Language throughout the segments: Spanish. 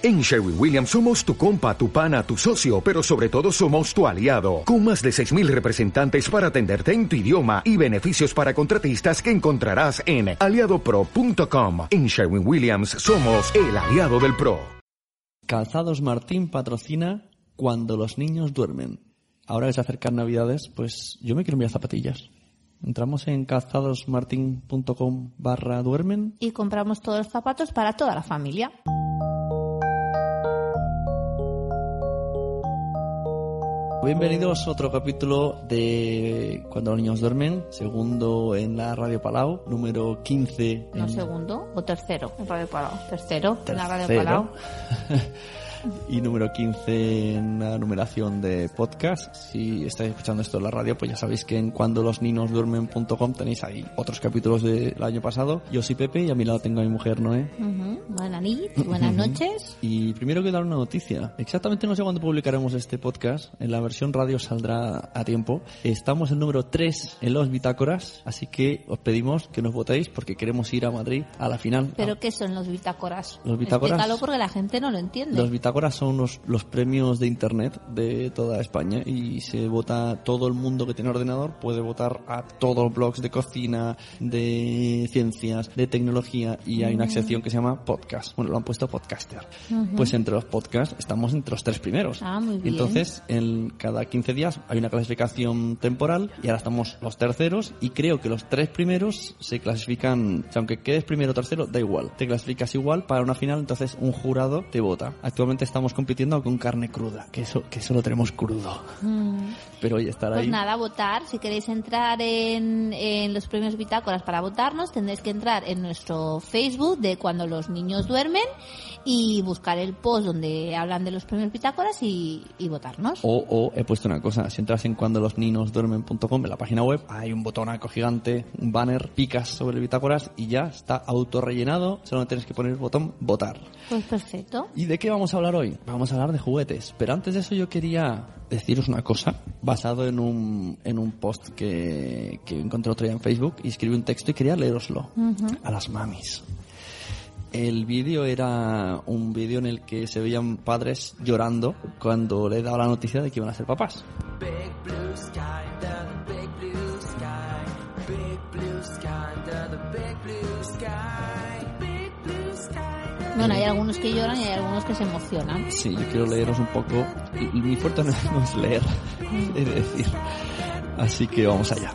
En Sherwin Williams somos tu compa, tu pana, tu socio, pero sobre todo somos tu aliado, con más de 6.000 representantes para atenderte en tu idioma y beneficios para contratistas que encontrarás en aliadopro.com. En Sherwin Williams somos el aliado del PRO. Calzados Martín patrocina Cuando los niños duermen. Ahora que se acercan Navidades, pues yo me quiero enviar zapatillas. Entramos en calzadosmartin.com barra duermen. Y compramos todos los zapatos para toda la familia. Bienvenidos a otro capítulo de Cuando los niños duermen, segundo en la Radio Palau, número 15. No, segundo o tercero en Radio Palau. Tercero, en la Radio Tercero. Palau. y número 15 en la numeración de podcast. Si estáis escuchando esto en la radio, pues ya sabéis que en cuandolosninosduermen.com tenéis ahí otros capítulos del año pasado. Yo soy Pepe y a mi lado tengo a mi mujer Noé. Ujú. Buenas noches, buenas noches. Y primero quiero dar una noticia. Exactamente no sé cuándo publicaremos este podcast. En la versión radio saldrá a tiempo. Estamos en número 3 en los bitácoras, así que os pedimos que nos votéis porque queremos ir a Madrid a la final. ¿Pero qué son los bitácoras? Los bitácoras- Explícalo porque la gente no lo entiende. Los bitácoras son los, los premios de internet de toda España y se vota todo el mundo que tiene ordenador puede votar a todos los blogs de cocina, de ciencias, de tecnología y hay una Mm. sección que se llama podcast. Bueno, lo han puesto podcaster. Pues entre los podcasts estamos entre los tres primeros. Ah, muy bien. Entonces, en cada 15 días hay una clasificación temporal y ahora estamos los terceros y creo que los tres primeros se clasifican, o sea, aunque quedes primero o tercero, da igual. Te clasificas igual para una final, entonces un jurado te vota. Actualmente estamos compitiendo con carne cruda, que eso, que eso lo tenemos crudo. Mm. Pero oye, estar Pues ahí. nada, votar. Si queréis entrar en, en los premios Bitácoras para votarnos, tendréis que entrar en nuestro Facebook de Cuando los niños duermen y buscar el post donde hablan de los premios Bitácoras y, y votarnos. O, o he puesto una cosa, si entras en cuando los niños duermen.com en la página web, hay un botonaco gigante, un banner, picas sobre el bitácoras y ya está autorrellenado, solo tienes que poner el botón votar. Pues perfecto. ¿Y de qué vamos a hablar hoy? Vamos a hablar de juguetes. Pero antes de eso yo quería deciros una cosa basado en un, en un post que, que encontré otro día en Facebook y escribí un texto y quería leeroslo a las mamis. El vídeo era un vídeo en el que se veían padres llorando cuando le daba la noticia de que iban a ser papás. Big blue sky under the big Bueno, hay algunos que lloran y hay algunos que se emocionan. Sí, yo quiero leeros un poco. Mi fuerte no no es leer, es decir. Así que vamos allá.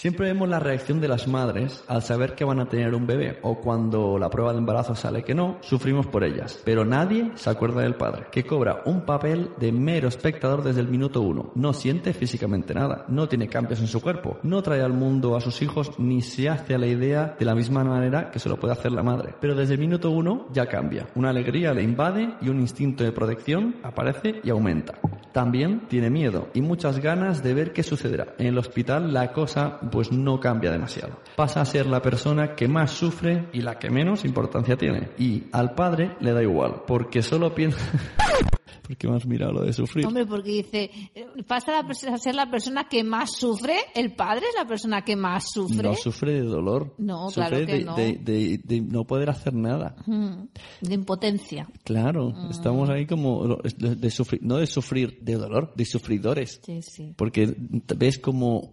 Siempre vemos la reacción de las madres al saber que van a tener un bebé o cuando la prueba de embarazo sale que no, sufrimos por ellas. Pero nadie se acuerda del padre, que cobra un papel de mero espectador desde el minuto uno. No siente físicamente nada, no tiene cambios en su cuerpo, no trae al mundo a sus hijos ni se hace a la idea de la misma manera que se lo puede hacer la madre. Pero desde el minuto uno ya cambia. Una alegría le invade y un instinto de protección aparece y aumenta. También tiene miedo y muchas ganas de ver qué sucederá. En el hospital la cosa pues no cambia demasiado. Pasa a ser la persona que más sufre y la que menos importancia tiene. Y al padre le da igual, porque solo piensa... ¿Por qué me has mirado lo de sufrir? Hombre, porque dice, eh, pasa a ser la persona que más sufre, el padre es la persona que más sufre. No sufre de dolor. No, Sufre claro que de, no. De, de- de no poder hacer nada. Mm, de impotencia. Claro, Mm. estamos ahí como de, sufrir, no de sufrir de dolor, de sufridores. Sí, sí. Porque ves como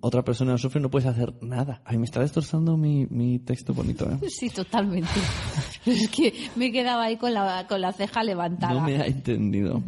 otra persona sufre no puedes hacer nada. Ay, me está destrozando mi, mi texto bonito, ¿eh? Sí, totalmente. es que me quedaba ahí con la, con la ceja levantada. No me ha entendido.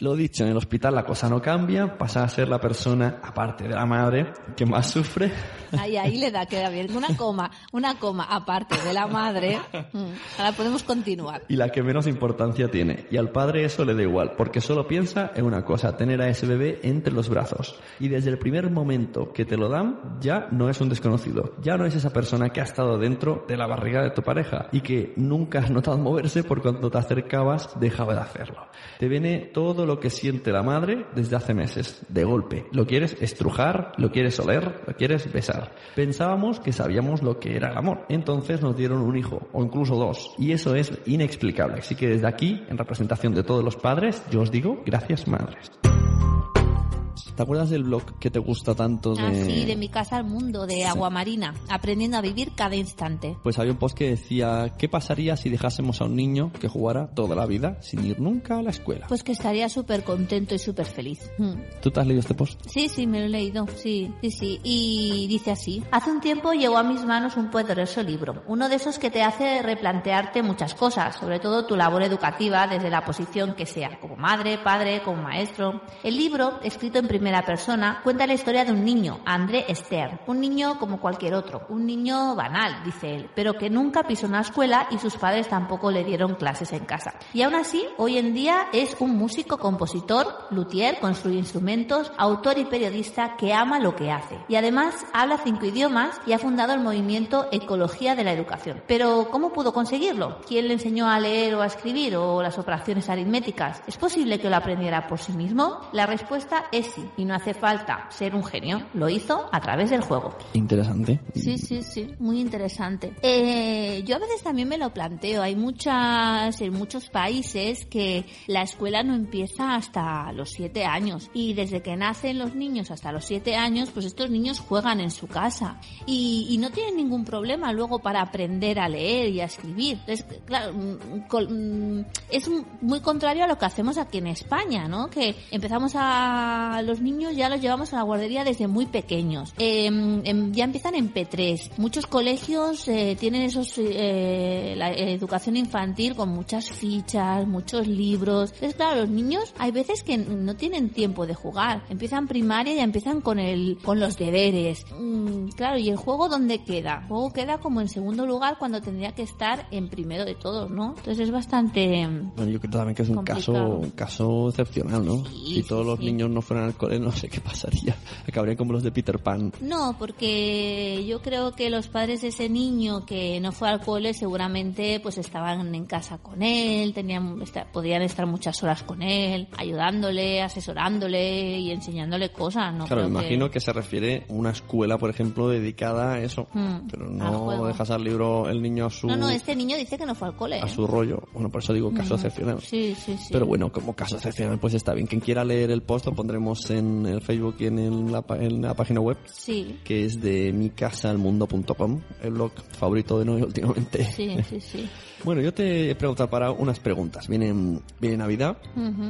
Lo dicho, en el hospital la cosa no cambia, pasa a ser la persona, aparte de la madre, que más sufre. Ahí, ahí le da, queda bien. Una coma, una coma aparte de la madre. Mm, Ahora podemos continuar. y la que menos importancia tiene. Y al padre eso le da igual, porque solo piensa en una cosa, tener a ese bebé entre los brazos. Y desde el primer momento que te lo dan, ya no es un desconocido, ya no es esa persona que ha estado dentro de la barriga de tu pareja y que nunca has notado moverse por cuando te acercabas dejaba de hacerlo. Te viene todo lo que siente la madre desde hace meses, de golpe. Lo quieres estrujar, lo quieres oler, lo quieres besar. Pensábamos que sabíamos lo que era el amor, entonces nos dieron un hijo, o incluso dos, y eso es inexplicable. Así que desde aquí, en representación de todos los padres, yo os digo, gracias madres. ¿Te acuerdas del blog que te gusta tanto de... Ah, sí, de mi casa al mundo, de agua marina, aprendiendo a vivir cada instante. Pues había un post que decía, ¿qué pasaría si dejásemos a un niño que jugara toda la vida sin ir nunca a la escuela? Pues que estaría súper contento y súper feliz. Mm. ¿Tú te has leído este post? Sí, sí, me lo he leído, sí, sí, sí. Y dice así. Hace un tiempo llegó a mis manos un poderoso libro, uno de esos que te hace replantearte muchas cosas, sobre todo tu labor educativa desde la posición que sea, como madre, padre, como maestro. El libro, escrito en primera persona, cuenta la historia de un niño, André Stern, un niño como cualquier otro, un niño banal, dice él, pero que nunca pisó una escuela y sus padres tampoco le dieron clases en casa. Y aún así, hoy en día es un músico, compositor, luthier, construye instrumentos, autor y periodista que ama lo que hace. Y además habla cinco idiomas y ha fundado el movimiento Ecología de la Educación. Pero, ¿cómo pudo conseguirlo? ¿Quién le enseñó a leer o a escribir o las operaciones aritméticas? ¿Es posible que lo aprendiera por sí mismo? La respuesta es y no hace falta ser un genio. Lo hizo a través del juego. Interesante. Sí, sí, sí, muy interesante. Eh, yo a veces también me lo planteo. Hay muchas, en muchos países que la escuela no empieza hasta los siete años y desde que nacen los niños hasta los siete años, pues estos niños juegan en su casa y, y no tienen ningún problema luego para aprender a leer y a escribir. Es, claro, mm, col- mm, es muy contrario a lo que hacemos aquí en España, ¿no? Que empezamos a los niños ya los llevamos a la guardería desde muy pequeños. Eh, ya empiezan en P3. Muchos colegios eh, tienen esos eh, la educación infantil con muchas fichas, muchos libros. Entonces, claro, los niños hay veces que no tienen tiempo de jugar. Empiezan primaria y ya empiezan con el con los deberes. Mm, claro, y el juego dónde queda? El juego queda como en segundo lugar cuando tendría que estar en primero de todos, ¿no? Entonces es bastante Bueno, yo creo también que es un caso, un caso excepcional, ¿no? Sí, si todos sí, los sí. niños no fueran al cole, no sé qué pasaría. Acabarían como los de Peter Pan. No, porque yo creo que los padres de ese niño que no fue al cole seguramente pues estaban en casa con él, tenían, podían estar muchas horas con él, ayudándole, asesorándole y enseñándole cosas. No claro, me que- imagino que se refiere a una escuela, por ejemplo, dedicada a eso. Mm, Pero no dejas al libro el niño a su, No, no, este niño dice que no fue al cole. a ¿eh? su rollo. Bueno, por eso digo caso excepcional. Sí, sí, sí. Pero bueno, como caso excepcional, pues está bien. Quien quiera leer el post lo pondremos en el Facebook y en, el- la, en la página web, Sí, que es de micasaalmundo.com, el blog favorito de Noé últimamente. sí, sí, sí. Bueno, yo te he preguntado para unas preguntas. Viene, viene Navidad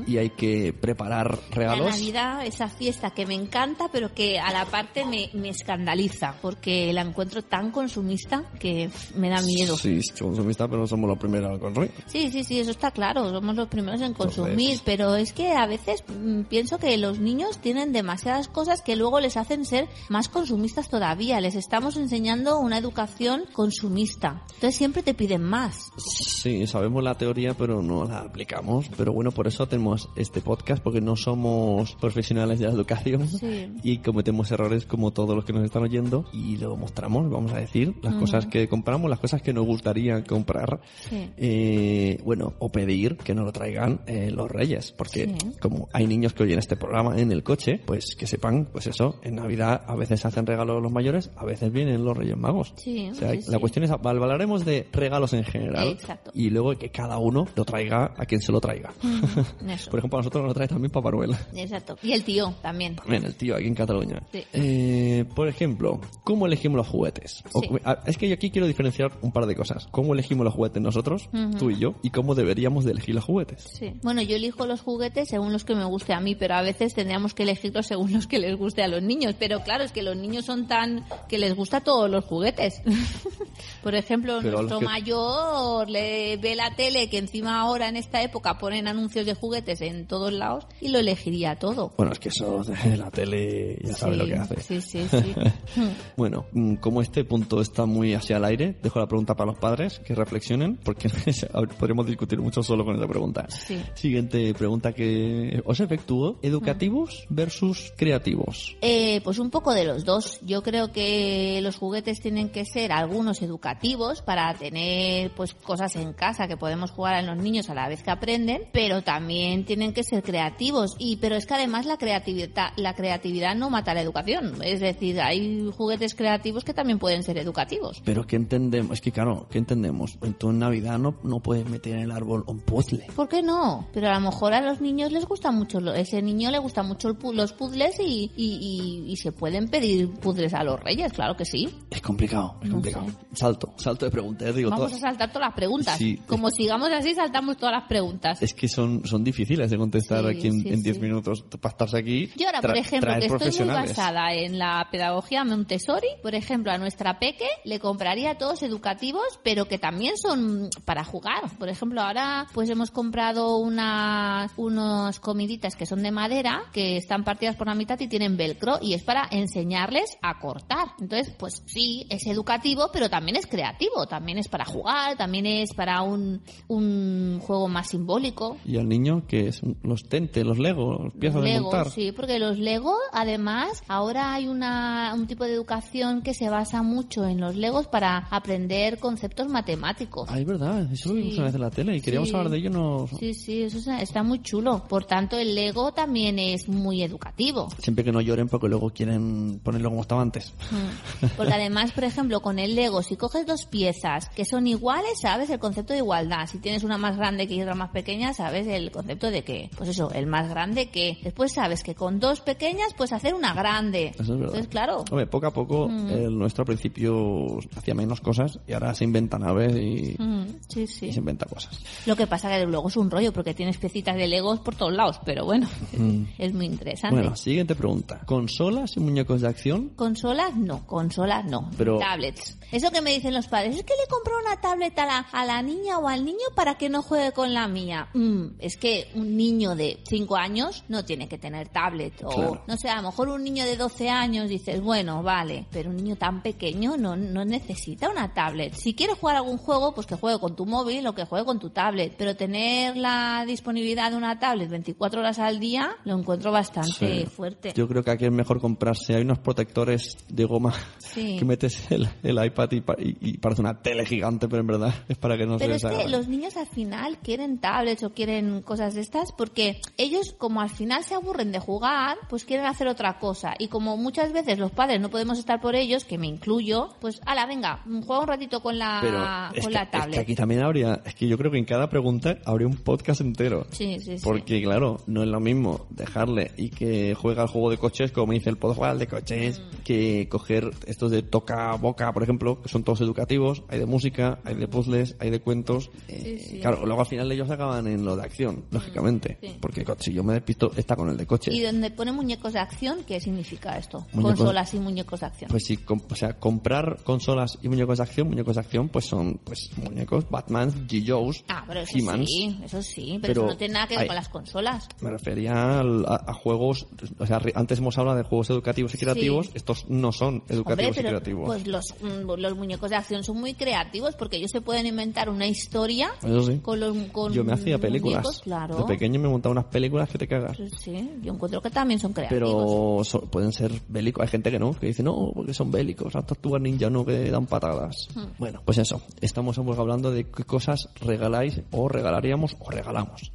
y hay que preparar La regalos. Navidad, esa fiesta que me encanta, pero que a la parte me, me escandaliza, porque la encuentro tan consumista que me da miedo. Sí, consumista, pero no somos los primeros al consumir. Sí, sí, sí, eso está claro, somos los primeros en consumir, Entonces- pero es que a veces mm, pienso que los niños tienen demasiadas cosas que luego les hacen ser más consumistas todavía, les estamos enseñando una educación consumista, entonces siempre te piden más. Sí, sabemos la teoría, pero no la aplicamos. Pero bueno, por eso tenemos este podcast, porque no somos profesionales de la educación Sí. y cometemos errores como todos los que nos están oyendo y lo mostramos, vamos a decir, las cosas que compramos, las cosas que nos gustaría comprar. Sí. Eh, bueno, o pedir que nos lo traigan eh, los reyes, porque Sí. como hay niños que oyen este programa en el coche, pues que sepan, pues eso, en Navidad a veces hacen regalos los mayores, a veces vienen los reyes magos. Sí, O sea, la cuestión es, hablaremos de regalos en general Exacto. y luego que cada uno lo traiga a quien se lo traiga. Eso. Por ejemplo, a nosotros nos lo trae también Papá Noel. Exacto. Y el tío también. También el tío aquí en Cataluña. Sí. Eh, por ejemplo, ¿cómo elegimos los juguetes? Sí. es que yo aquí quiero diferenciar un par de cosas. ¿Cómo elegimos los juguetes nosotros, tú y yo? ¿Y cómo deberíamos de elegir los juguetes? Sí. Bueno, yo elijo los juguetes según los que me guste a mí, pero a veces tendríamos que elegirlos según los que les guste a los niños. Pero claro, es que los niños son tan que les gusta todos los juguetes. Por ejemplo, Pero nuestro que- mayor le ve la tele que encima ahora en esta época ponen anuncios de juguetes en todos lados y lo elegiría todo. Bueno, es que eso de la tele ya sabe Sí, lo que hace. Sí, sí, sí. Bueno, mm, como este punto está muy hacia el aire, dejo la pregunta para los padres que reflexionen, porque podríamos discutir mucho solo con esa pregunta. Sí. Siguiente pregunta que os efectúo, educativos versus creativos. Eh, pues un poco de los dos. Yo creo que los juguetes tienen que ser algunos educativos para tener pues cosas en casa que podemos jugar a los niños a la vez que aprenden, pero también tienen que ser creativos y pero es que además la creatividad la creatividad no mata la educación, es decir, hay juguetes creativos que también pueden ser educativos. Pero ¿qué entendemos? Es que claro, ¿qué entendemos? Tú en Navidad no, no puedes meter en el árbol un puzzle. ¿Por qué no? Pero a lo mejor a los niños les gusta mucho, ese niño le gusta mucho el los puzzles y, y, y- y se pueden pedir puzzles a los reyes, claro que sí. Es complicado, es No complicado. sé. Salto, salto de preguntas, digo, Vamos a saltar todas las preguntas. Sí. Como sigamos así, saltamos todas las preguntas. Es que son, son difíciles de contestar Sí, aquí en sí, en 10 sí. minutos. Para estarse aquí. Yo ahora, por ejemplo, que estoy muy basada en la pedagogía Montessori, por ejemplo, a nuestra peque le compraría todos educativos, pero que también son para jugar. Por ejemplo, ahora pues hemos comprado una, unas comiditas que son de madera, que están partidas por la mitad y tienen velcro, y es para enseñarles a cortar. Entonces, pues sí, es educativo, pero también es creativo, también es para jugar, también es para un, un juego más simbólico. Y al niño, que es los tentes, los Lego, las piezas de Lego, montar. sí, porque los Lego, además, ahora hay una, un tipo de educación que se basa mucho en los Legos para aprender conceptos matemáticos. Ah, es verdad, eso lo vimos una vez en la tele y queríamos Sí. hablar de ello. No... Sí, sí, eso está- muy chulo. Por tanto, el Lego también es muy educativo. Siempre que no lloren porque luego quieren ponerlo como estaba antes. Mm. Porque además, por ejemplo, con el Lego, si coges dos piezas que son iguales, sabes el concepto de igualdad. Si tienes una más grande que otra más pequeña, sabes el concepto de que, pues eso, el más grande que. Después sabes que con dos pequeñas puedes hacer una grande. Eso es verdad. Entonces, claro. Hombre, poco a poco, Mm. el nuestro al principio hacía menos cosas y ahora se inventa naves y, Mm, sí, sí. y se inventa cosas. Lo que pasa que luego es un rollo porque tienes piecitas de Legos por todos lados, pero bueno, Mm. es muy interesante. Bueno, siguiente pregunta. ¿Consolas y muñecos de acción? Consolas no, consolas no. Pero- Tablets. Eso que me dicen los padres, es que le compró una tablet a la, a la niña o al niño para que no juegue con la mía. Mm, es que un niño de 5 años no tiene que tener tablet. O, Claro. no sé, a lo mejor un niño de 12 años dices, bueno, vale, pero un niño tan pequeño no, no necesita una tablet. Si quiere jugar algún juego, pues que juegue con tu móvil o que juegue con tu tablet. Pero tener la disponibilidad de una tablet 24 horas al día lo encuentro bastante Sí. fuerte. Yo creo que aquí es mejor comprarse. Hay unos protectores de goma Sí. que metes el, el iPad y, pa- y- y parece una tele gigante, pero en verdad es para que no Pero se es que los niños al final quieren tablets o quieren cosas de estas porque ellos como al final se aburren de jugar, pues quieren hacer otra cosa. Y como muchas veces los padres no podemos estar por ellos, que me incluyo, pues ala, venga, juega un ratito con la, Pero es con que, la es que tablet. aquí también habría, es que yo creo que en cada pregunta habría un podcast entero. Sí, sí, sí. Porque claro, no es lo mismo dejarle y que juega al juego de coches, como dice el pod, juega al de coches, Mm. que coger estos de toca boca, por ejemplo, que son todos educativos, hay de música, hay de puzzles, hay de cuentos. Eh, sí. Mm, Claro, luego al final ellos acaban en lo de acción, lógicamente. sí. Porque si yo me despisto, está con el de coches. Y donde pone muñecos de acción, ¿qué significa esto? Muñecos- Consolas y muñecos de acción. Pues sí, com- o sea, comprar consolas y muñecos de acción, muñecos de acción, pues son pues muñecos, Batman, G. Joe's, ah, pero eso sí, eso sí, pero, Pero eso no tiene nada que ver hay- con las consolas. Me refería al- a, a juegos, o sea, antes hemos hablado de juegos educativos y creativos, estos no son Hombre, educativos pero y creativos. pues los, mm, los muñecos de acción son muy creativos porque ellos se pueden inventar una historia Eso sí. con los con Yo me hacía películas. muñecos, claro. De pequeño me montaba unas películas que te cagas. Sí, yo encuentro que también son creativos. Pero so- pueden ser bélicos. Hay gente que no, que dice no, porque son bélicos. Las tortugas ninja no, que dan patadas. Hmm. Bueno, pues eso. Estamos hablando de qué cosas regaláis o regalaríamos o regalamos.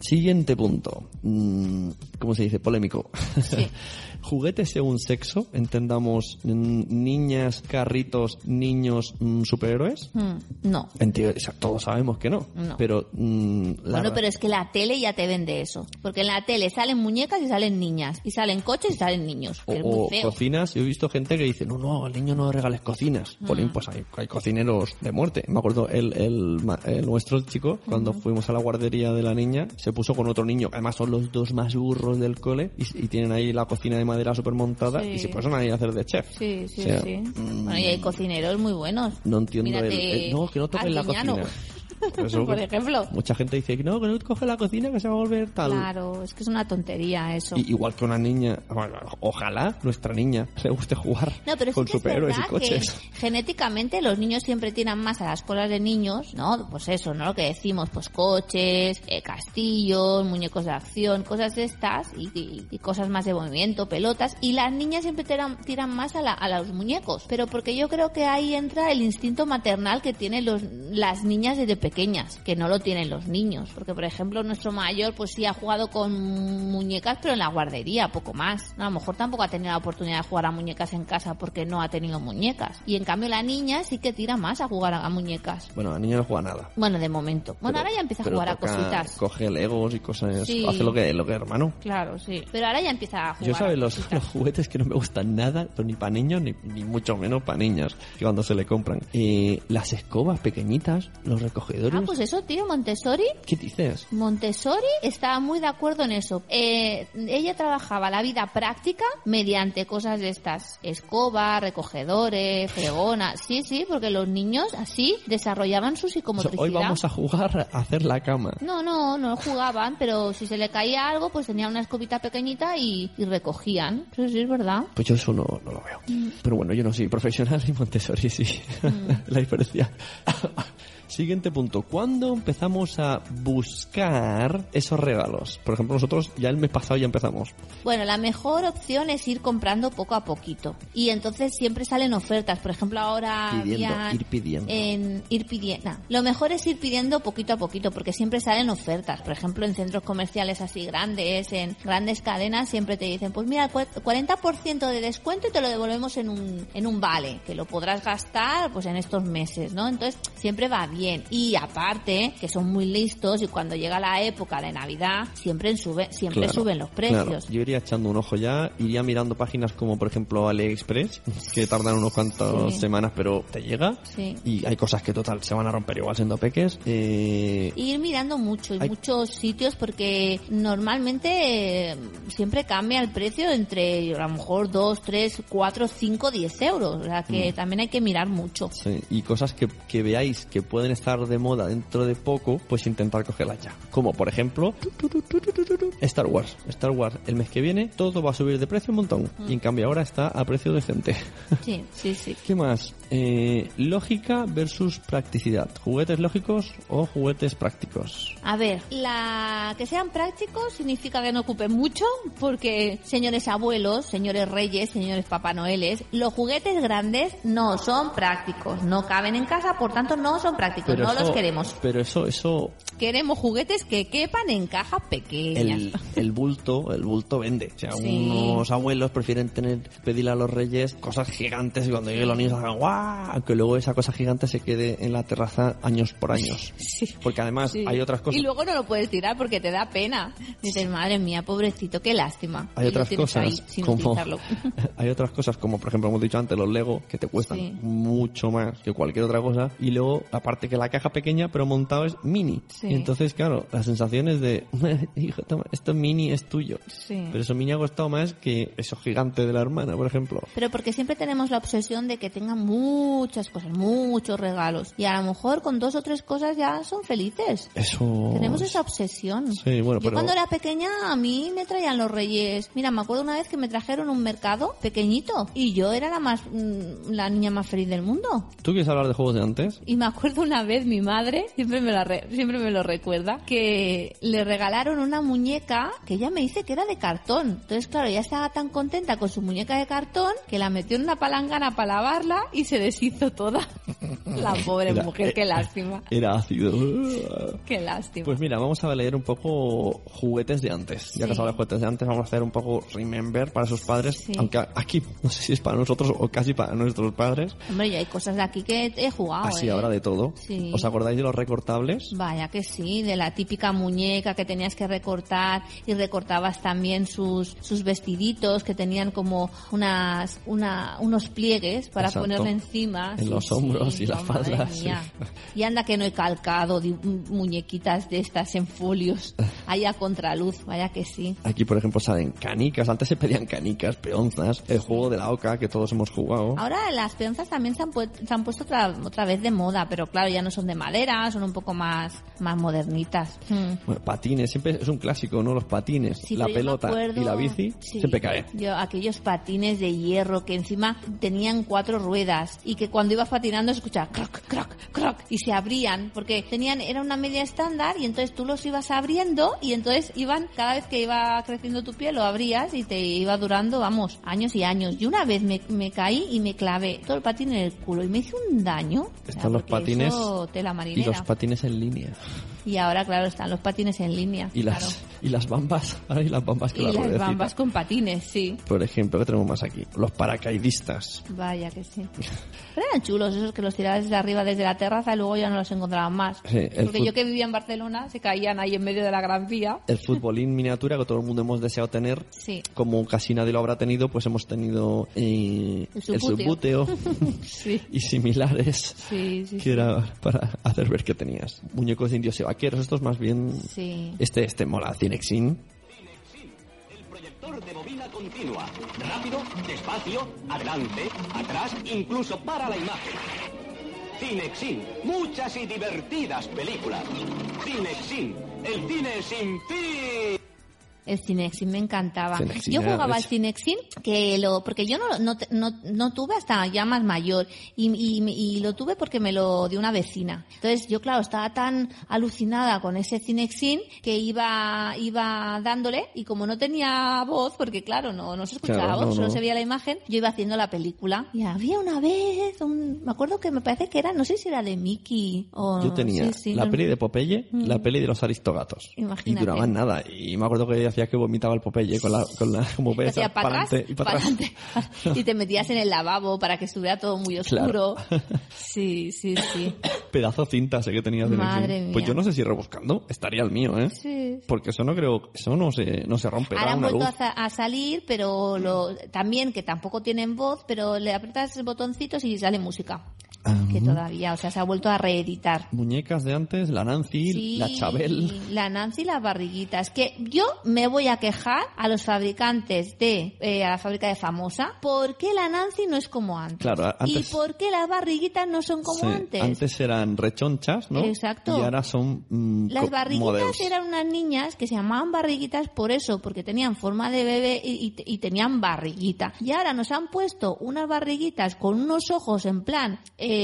Siguiente punto. Mm, ¿Cómo se dice? Polémico. Sí. Juguetes según sexo, entendamos niñas, carritos, niños, mm, superhéroes. Mm, No. En teoría, o sea, todos sabemos que no. No. Pero, mm, la- Bueno, pero es que la tele ya te vende eso. Porque en la tele salen muñecas y salen niñas. Y salen coches y salen niños. o, Que es muy o feo. cocinas, yo he visto gente que dice, no, no, al niño no le regales cocinas. Mm. Pues hay, hay cocineros de muerte. Me acuerdo, el, el, el nuestro, el chico, cuando fuimos a la guardería de la niña, se puso con otro niño, además son los dos más burros del cole, y, y tienen ahí la cocina de madera súper montada, Sí. y se pusieron ahí a hacer de chef. Sí, sí, O sea, sí. mm, Bueno, y hay cocineros muy buenos. No entiendo el- Mírate el- no, que no toquen la cocina. Eso por que- ejemplo. Mucha gente dice, no, que no coge la cocina que se va a volver tal. Claro, es que es una tontería eso. Y- igual que una niña, bueno, ojalá nuestra niña le guste jugar No, pero sí con superhéroes y coches. que genéticamente los niños siempre tiran más a las cosas de niños, ¿no? Pues eso, ¿no? Lo que decimos, pues coches, eh, castillos, muñecos de acción, cosas de estas y, y- y cosas más de movimiento, pelotas. Y las niñas siempre tiran, tiran más a, la- a los muñecos. Pero porque yo creo que ahí entra el instinto maternal que tienen los, las niñas desde pequeñas, que no lo tienen los niños. Porque, por ejemplo, nuestro mayor, pues sí ha jugado con muñecas, pero en la guardería, poco más. A lo mejor tampoco ha tenido la oportunidad de jugar a muñecas en casa porque no ha tenido muñecas. Y en cambio la niña sí que tira más a jugar a, muñecas. Bueno, la niña no juega nada. Bueno, de momento. Bueno, Pero- ahora ya empieza a jugar a cositas. Coge legos y cosas. Sí. Hace lo que, lo que hermano. Claro, sí. Pero ahora ya empieza a jugar. Yo sabes los, los juguetes que no me gustan nada, pero ni para niños ni, ni mucho menos para niñas, que cuando se le compran. Eh, las escobas pequeñitas, los recogedores. Ah, pues eso, tío, Montessori. ¿Qué dices? Montessori estaba muy de acuerdo en eso. Eh, ella trabajaba la vida práctica mediante cosas de estas, escoba, recogedores, fregona. Sí, sí, porque los niños así desarrollaban su psicomotricidad. hoy vamos a jugar a hacer la cama. No, no, no jugaban, pero si se le caía algo, pues tenía una escobita pequeñita y, y recogían. Sí, sí, es verdad. Pues yo eso no, no lo veo. Mm. Pero bueno, yo no soy profesional y Montessori sí. la diferencia. Siguiente punto. ¿Cuándo empezamos a buscar esos regalos? Por ejemplo, nosotros ya el mes pasado ya empezamos. Bueno, la mejor opción es ir comprando poco a poquito. Y entonces siempre salen ofertas. Por ejemplo, ahora Pidiendo, habían ir pidiendo. En ir pidiendo. nah, Lo mejor es ir pidiendo poquito a poquito porque siempre salen ofertas. Por ejemplo, en centros comerciales así grandes, en grandes cadenas, siempre te dicen, pues mira, cu- 40% de descuento y te lo devolvemos en un, en un vale, que lo podrás gastar pues en estos meses, ¿no? Entonces, siempre va bien. Y aparte, que son muy listos y cuando llega la época de Navidad, siempre, sube, siempre Claro, suben los precios. claro. Yo iría echando un ojo ya, iría mirando páginas como por ejemplo AliExpress, que tardan unos cuantas Sí. semanas, pero te llega. Sí. Y hay cosas que total se van a romper igual siendo peques. Eh, Ir mirando mucho en Hay- muchos sitios porque normalmente eh, siempre cambia el precio entre a lo mejor 2, 3, 4, 5, 10 euros. O sea que también hay que mirar mucho. Sí, y cosas que, que veáis que pueden estar de moda dentro de poco, pues intentar cogerlas ya. Como por ejemplo, Star Wars. Star Wars, el mes que viene todo va a subir de precio un montón. Y en cambio ahora está a precio decente. Sí, sí, sí. ¿Qué más? Eh, lógica versus practicidad. ¿Juguetes lógicos o juguetes prácticos? A ver, la que sean prácticos significa que no ocupen mucho, porque señores abuelos, señores reyes, señores papá noeles, los juguetes grandes no son prácticos, no caben en casa, por tanto no son prácticos, no eso- los queremos. Pero eso, eso, Queremos juguetes que quepan en cajas pequeñas. el, el bulto, el bulto vende. O sea, Sí. unos abuelos prefieren tener, pedirle a los reyes cosas gigantes y cuando lleguen los niños hagan ¡guau! Que luego esa cosa gigante se quede en la terraza años por años. Sí. Porque además Sí. hay otras cosas. Y luego no lo puedes tirar porque te da pena. Dices, madre mía, pobrecito, qué lástima. Hay otras cosas ahí sin como hay otras cosas como por ejemplo hemos dicho antes los Lego que te cuestan mucho más que cualquier otra cosa y luego aparte que la caja pequeña pero montado es mini Sí. y entonces claro la sensación es de hijo toma esto mini es tuyo Sí. pero eso mini ha costado más que eso gigante de la hermana por ejemplo Pero porque siempre tenemos la obsesión de que tengan muchas cosas, muchos regalos. Y a lo mejor con dos o tres cosas ya son felices. eso Tenemos esa obsesión. Sí, bueno, Yo pero- cuando era pequeña a mí me traían los reyes. Mira, me acuerdo una vez que me trajeron un mercado pequeñito y yo era la más mm, la niña más feliz del mundo. ¿tú quieres hablar de juegos de antes? Y me acuerdo una vez mi madre, siempre me, la re- siempre me lo recuerda, que le regalaron una muñeca que ella me dice que era de cartón. Entonces, claro, ella estaba tan contenta con su muñeca de cartón que la metió en una palangana para lavarla y se deshizo toda. La pobre Era- mujer, qué lástima. era ácido Qué lástima. Pues mira, vamos a leer un poco juguetes de antes. Ya que Sí. has hablado de juguetes de antes, vamos a hacer un poco remember para sus padres. Sí. Aunque aquí, no sé si es para nosotros o casi para nuestros padres. Hombre, ya hay cosas de aquí que he jugado. Así ¿eh? ahora de todo. Sí. ¿Os acordáis de los recortables? Vaya que sí, de la típica muñeca que tenías que recortar y recortabas también sus, sus vestiditos que tenían como unas, una, unos pliegues para Exacto. ponerle encima. En los hombros y la no, madre falda, sí. mía. Y anda que no he calcado muñequitas de estas en folios. ahí a contraluz, vaya que sí. Aquí, por ejemplo, salen canicas. Antes se pedían canicas, peonzas. El juego de la oca que todos hemos jugado. Ahora las peonzas también se han, pu- se han puesto otra, otra vez de moda, pero claro, ya no son de madera, son un poco más, más modernitas. Hmm. Bueno, patines, siempre es un clásico, ¿no? Los patines, Sí, la pelota acuerdo- y la bici, sí, siempre cae. Yo, aquellos patines de hierro que encima tenían cuatro ruedas y que cuando ibas patinando se escuchaba croc, croc, croc y se abrían porque tenían, era una media estándar y entonces tú los ibas abriendo y entonces iban, cada vez que iba creciendo tu piel lo abrías y te iba durando, vamos, años y años. Y una vez me, me caí y me clavé todo el patín en el culo y me hice un daño. O sea, Están los porque patines y los patines en línea. Y ahora, claro, están los patines en línea. Y las, claro. y las bambas. Ahora hay las bambas que Y la las ruedecita. bambas con patines, sí. Por ejemplo, ¿qué tenemos más aquí? Los paracaidistas. Vaya que sí. Pero eran chulos esos que los tirabas desde arriba, desde la terraza, y luego ya no los encontraban más. Sí, Porque yo que vivía en Barcelona, se caían ahí en medio de la gran vía. El futbolín miniatura que todo el mundo hemos deseado tener. Sí. Como casi nadie lo habrá tenido, pues hemos tenido eh, El el subbuteo. Sí. y similares. Sí, sí, que era para hacer ver que tenías. Muñecos de indios y vaqueros, estos más bien... Sí. Este, este mola, Cinexin. El proyector de bobina continua. Rápido, despacio, adelante, atrás, incluso para la imagen. Cinexin, muchas y divertidas películas. Cinexin, el cine sin fin. El Cinexin me encantaba. Cinexin yo era jugaba al leche. Cinexin, que lo, porque yo no, no, no, no tuve hasta ya más mayor. Y, y, y lo tuve porque me lo dio una vecina. Entonces yo, claro, estaba tan alucinada con ese Cinexin que iba, iba dándole y como no tenía voz, porque claro, no, no se escuchaba Claro, voz, no, solo se veía la imagen, yo iba haciendo la película. Y había una vez, un- me acuerdo que me parece que era, no sé si era de Mickey o... Yo tenía sí, sí, la peli de Popeye y la peli de los Aristogatos. Y Imagínate. duraban nada. Y me acuerdo que que vomitaba el Popeye con la, con la como ves, para adelante y para para atrás. adelante. y te metías en el lavabo para que estuviera todo muy oscuro. Claro. Sí, sí, sí. Pedazo cinta sé que tenía de Madre Cinexin. Pues mía. yo no sé si rebuscando estaría el mío, ¿eh? Sí. Porque eso no creo, eso no se, no se rompe. Ahora han vuelto a, a salir, pero lo, también que tampoco tienen voz, pero le aprietas botoncitos y sale música. Que todavía, o sea, se ha vuelto a reeditar. Muñecas de antes, la Nancy, Sí, la Chabel. La Nancy y las barriguitas. Que yo me voy a quejar a los fabricantes de, eh, a la fábrica de Famosa, ¿por qué la Nancy no es como antes? Claro, antes- ¿Y por qué las barriguitas no son como Sí, antes? eran rechonchas, ¿no? Exacto. Y ahora son mm, Las barriguitas modelos. eran unas niñas que se llamaban barriguitas por eso, porque tenían forma de bebé y, y- y tenían barriguita. Y ahora nos han puesto unas barriguitas con unos ojos en plan eh,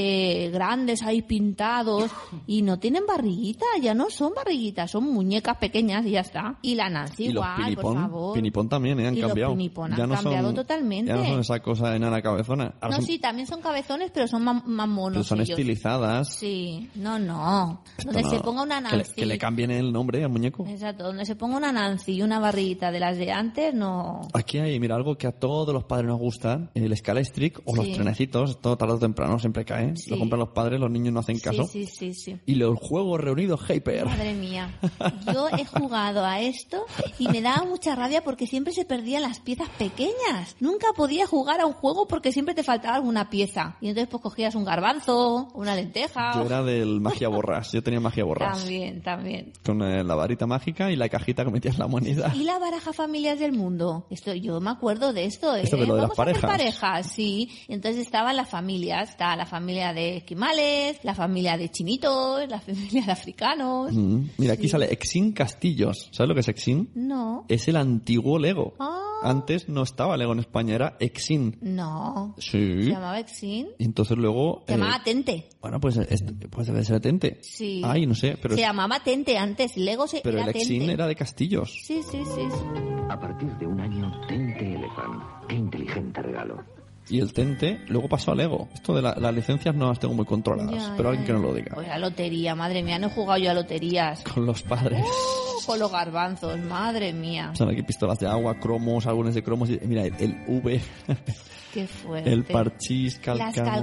grandes ahí pintados y no tienen barriguita, ya no son barriguitas, son muñecas pequeñas y ya está. Y la Nancy Y los igual, por favor. pinipón también, ¿eh? Han Y los cambiado. pinipón han ya no cambiado son, totalmente. Ya no son esa cosa enana cabezona. Ahora No, son, sí, también son cabezones, pero son más, más monos. pero son ellos. estilizadas. Sí, no, no. Esto Donde no- se ponga una que le, Nancy. que le cambien el nombre al muñeco. Exacto, donde se ponga una Nancy y una barriguita de las de antes, no. Aquí hay, mira, algo que a todos los padres nos gusta, el Scalestric o los trenecitos, todo tarde o temprano siempre cae. Sí. Lo compran los padres, los niños no hacen caso. Sí, sí, sí, sí. Y los juegos reunidos Hyper. Madre mía, yo he jugado a esto y me daba mucha rabia porque siempre se perdían las piezas pequeñas. Nunca podía jugar a un juego porque siempre te faltaba alguna pieza. Y entonces pues cogías un garbanzo, una lenteja. Yo era del magia borras. Yo tenía magia borras. También, también. Con eh, la varita mágica y la cajita que metías la moneda. ¿Y la baraja familias del mundo? Esto, yo me acuerdo de esto, ¿eh? Esto de lo de las Vamos a hacer parejas. parejas, sí. Entonces estaban las familias. Estaba la familia de esquimales, la familia de chinitos, la familia de africanos. Mm, Mira, aquí Sí. sale Exin Castillos. ¿Sabes lo que es Exin? No. Es el antiguo Lego. Ah. Antes no estaba Lego en España, era Exin. No. Sí. Se llamaba Exin. Y entonces luego... Se eh, llamaba Tente. bueno, pues, es- pues debe ser Tente. Sí. Ay, no sé, pero, se es- llamaba Tente antes. Lego se pero era el Exin Tente. era de Castillos. Sí, sí, sí. sí. A partir de un año, Tente Elephant. Qué inteligente regalo. Y el Tente luego pasó a Lego. Esto de la- las licencias no las tengo muy controladas, Ya, pero alguien que no lo diga. Pues la lotería, madre mía. No he jugado yo a loterías. Con los padres. Oh, con los garbanzos, madre mía. Son aquí pistolas de agua, cromos, álbumes de cromos. Y, mira, el, el V. Qué fuerte. El parchís, Las calcamonías.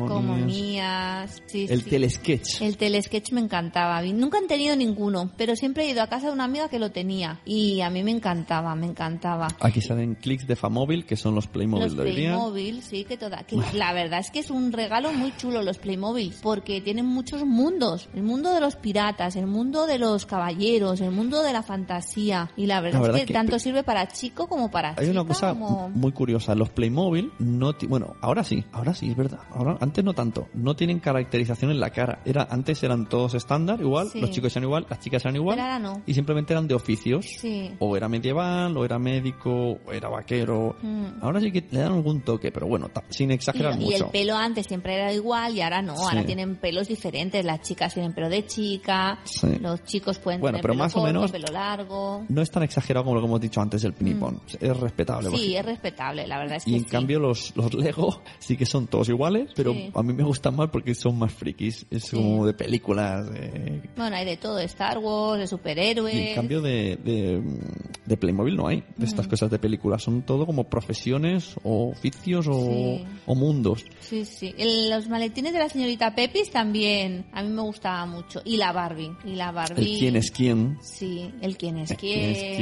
calcomanías. Sí, El sí. telesketch. El telesketch me encantaba. Nunca han tenido ninguno, pero siempre he ido a casa de una amiga que lo tenía. Y a mí me encantaba, me encantaba. Aquí salen clics de Famóvil, que son los Playmobil Los de hoy día. Playmobil, sí, que toda. Que la verdad es que es un regalo muy chulo los Playmobil, porque tienen muchos mundos. El mundo de los piratas, el mundo de los caballeros, el mundo de la fantasía. Y la verdad, La verdad es que, que- tanto sirve para chico como para Hay una chica, cosa como- muy curiosa. Los Playmobil no bueno, ahora sí, ahora sí es verdad. Ahora antes no tanto. No tienen caracterización en la cara. Era antes eran todos estándar igual, Sí. los chicos eran igual, las chicas eran igual Pero ahora no. y simplemente eran de oficios. Sí. O era medieval, o era médico, o era vaquero. Mm. Ahora sí que le dan algún toque, pero bueno, sin exagerar y, y mucho. el pelo antes siempre era igual y ahora no, Sí. ahora tienen pelos diferentes. Las chicas tienen pelo de chica, Sí. los chicos pueden Bueno, tener pero pelo más o menos- pelo largo. No es tan exagerado como lo que hemos dicho antes del pinipón. Es respetable. Mm. Sí, es respetable, la verdad es que Y en cambio los, los Lego sí que son todos iguales, pero Sí. a mí me gustan más porque son más frikis. Es Sí. como de películas. eh, Bueno, hay de todo, de Star Wars, de superhéroes. Y en cambio de, de, de Playmobil no hay. De estas Mm. cosas de películas. Son todo como profesiones o oficios o, Sí. o mundos. Sí, sí. El- los maletines de la señorita Pepis también a mí me gustaba mucho. Y la Barbie. Y la Barbie. El quién es quién. Sí, el quién es El quién. quién es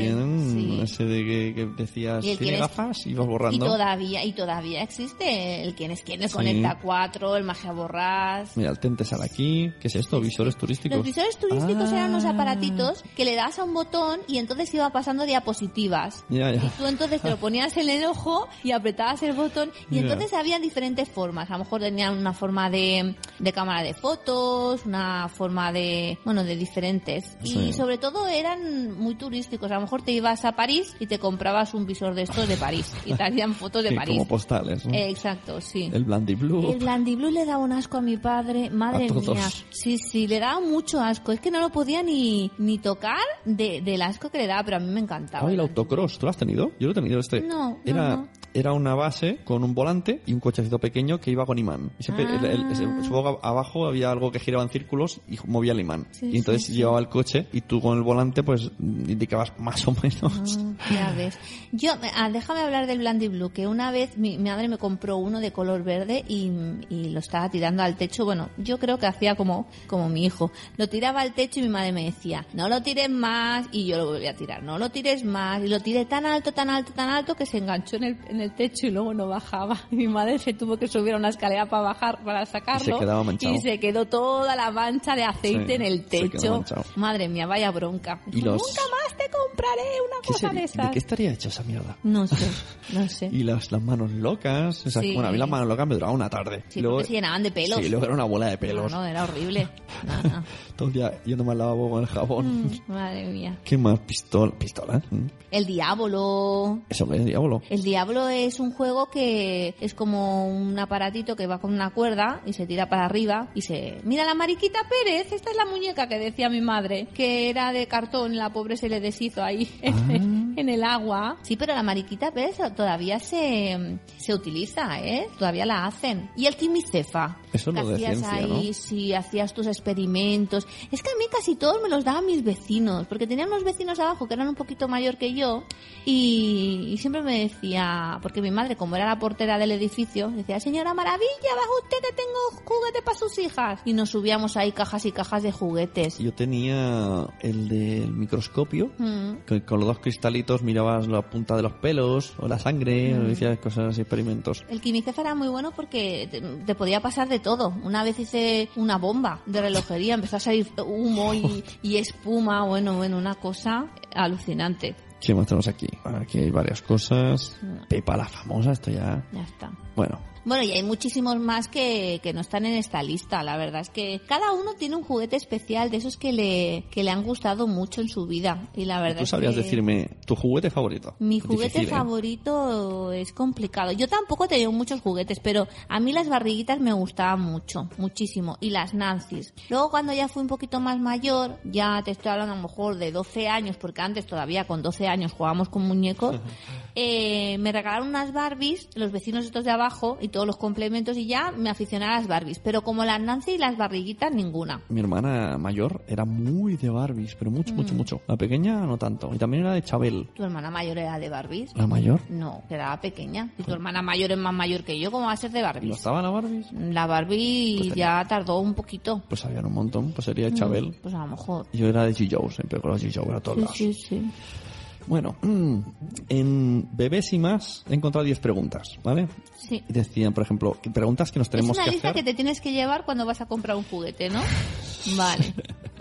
quién. Ese de que, que decías, Y ¿tiene quién es- gafas? Y vas Y borrando. todavía, y todavía existe el quién es quién, el Sí. Conecta 4, el Magia Borrás. Mira, el Tente sale aquí. ¿Qué es esto? Visores turísticos. Los visores turísticos eran unos Ah. aparatitos que le dabas a un botón y entonces iba pasando diapositivas. Ya, ya. Y tú entonces te lo ponías en el ojo y apretabas el botón y Ya. entonces había diferentes formas. A lo mejor tenían una forma de, de cámara de fotos, una forma de, bueno, de diferentes. Y Sí. sobre todo eran muy turísticos. A lo mejor te ibas a París y te comprabas un visor de estos de París y te hacían fotos de Sí, París. como postales. ¿No? Eh, exacto, sí. El Blandy Blue. El Blandiblue le daba un asco a mi padre, madre A todos. mía. Sí, sí, le daba mucho asco. Es que no lo podía ni, ni tocar de, del asco que le daba, pero a mí me encantaba. Ah, el autocross, ¿tú lo has tenido? Yo lo he tenido este. No, no, era, no. Era una base con un volante y un cochecito pequeño que iba con imán. Y siempre, el- el- Ah. supongo que abajo había algo que giraba en círculos y movía el imán. Sí, y entonces sí, sí. llevaba el coche y tú con el volante pues indicabas más o menos. Ah, Ya ves. Yo, ah, déjame hablar del Blandy Blue, que una vez mi, mi madre me compró uno de color verde y, y lo estaba tirando al techo. Bueno, yo creo que hacía como, como mi hijo. Lo tiraba al techo y mi madre me decía, no lo tires más, y yo lo volví a tirar, no lo tires más, y lo tiré tan alto, tan alto, tan alto que se enganchó en el, en el techo y luego no bajaba. Mi madre se tuvo que subir a una escalera para bajar, para sacarlo. quedaba manchado. y se quedó toda la mancha de aceite Sí, en el techo. Madre mía, vaya bronca. Y los- Nunca más compraré una ¿Qué cosa sería- de esas. ¿De qué estaría hecha esa mierda? No sé, no sé. Y las, las manos locas. o sea, Sí. Bueno, a mí las manos locas me duraban una tarde. Sí, Y luego- porque se llenaban de pelos. Sí, luego era una bola de pelos. No, no, era horrible. No, no. Todo el día yéndome al lavabo con el jabón. Mm, madre mía. ¿Qué más? Pistola. ¿Pistola? Mm. El Diablo. ¿Eso qué es diablo? El Diablo es un juego que es como un aparatito que va con una cuerda y se tira para arriba y se... Mira la Mariquita Pérez, esta es la muñeca que decía mi madre, que era de cartón, la pobre se le deshizo ahí en, en el agua. Sí, pero la Mariquita Pérez todavía se, se utiliza, ¿eh? Todavía la hacen. Y el Quimicefa. Eso lo de hacías ciencia, ahí, ¿no? sí, hacías tus experimentos. Es que a mí casi todos me los daban mis vecinos, porque tenía unos vecinos abajo que eran un poquito mayor que yo y, y siempre me decía, porque mi madre, como era la portera del edificio, decía, señora Maravilla, baja usted que tengo juguete para sus hijas. Y nos subíamos ahí cajas y cajas de juguetes. Yo tenía el del microscopio, Mm. que con los dos cristalitos mirabas la punta de los pelos o la sangre, Mm. o decías cosas así, experimentos. El quimicefa era muy bueno porque te, te podía pasar de todo. Una vez hice una bomba de relojería, empezó a salir humo y, y espuma, bueno, bueno, una cosa alucinante. ¿Qué más tenemos aquí? Aquí hay varias cosas. Pepa la famosa, esto ya... Ya está. Bueno, Bueno, y hay muchísimos más que, que no están en esta lista. La verdad es que cada uno tiene un juguete especial de esos que le, que le han gustado mucho en su vida. Y la verdad tú es sabrías que decirme tu juguete favorito. Mi Es juguete difícil, ¿eh? favorito es complicado. Yo tampoco he tenido muchos juguetes, pero a mí las barriguitas me gustaban mucho, muchísimo. Y las Nancy's. Luego cuando ya fui un poquito más mayor, ya te estoy hablando a lo mejor de 12 años, porque antes todavía con 12 años jugábamos con muñecos, eh, me regalaron unas Barbies, los vecinos estos de abajo, y todos los complementos y ya me aficioné a las Barbies. Pero como las Nancy y las barriguitas, ninguna. Mi hermana mayor era muy de Barbies, pero mucho, mucho, Mm. mucho. La pequeña no tanto. Y también era de Chabel. ¿Tu hermana mayor era de Barbies? ¿La mayor? No, quedaba pequeña. Si tu hermana mayor es más mayor que yo, ¿cómo va a ser de ¿No Barbies? estaba la Barbies? La Barbie Pues ya tardó un poquito. Pues habían un montón. Pues sería de Chabel. Pues a lo mejor. Yo era de G-Joe, siempre con los G-Joe a todos Sí, lados. sí, sí. Bueno, mm, en Bebés y más he encontrado 10 preguntas, ¿vale? Sí. Decían, por ejemplo, que preguntas que nos Es tenemos una que lista hacer. que te tienes que llevar cuando vas a comprar un juguete, ¿no? Vale.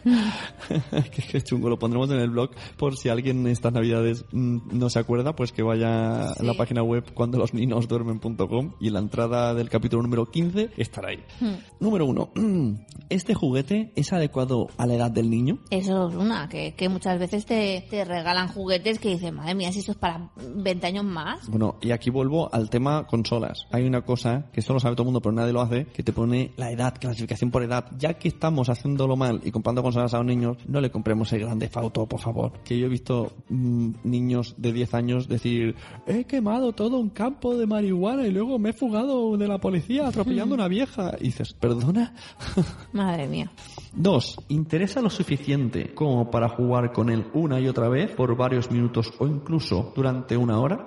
que, que chungo, lo pondremos en el blog por si alguien estas navidades mm, no se acuerda, pues que vaya Sí. a la página web cuando los niños duermen.com y en la entrada del capítulo número 15 estará ahí. Hmm. Número uno, ¿este juguete es adecuado a la edad del niño? Eso es una, que, que muchas veces te, te regalan juguetes que dices, madre mía, si esto es para 20 años más. Bueno, y aquí vuelvo al tema consolas. Hay una cosa que esto lo sabe todo el mundo, pero nadie lo hace, que te pone la edad, clasificación por edad. Ya que estamos haciéndolo mal y comprando consolas a los niños, no le compremos el grande Auto, por favor. Que yo he visto mm, niños de 10 años decir, he quemado todo un campo de marihuana y luego me he fugado de la policía atropellando a una vieja. Y dices, ¿perdona? Madre mía. Dos, ¿interesa lo suficiente como para jugar con él una y otra vez por varios minutos o incluso durante una hora?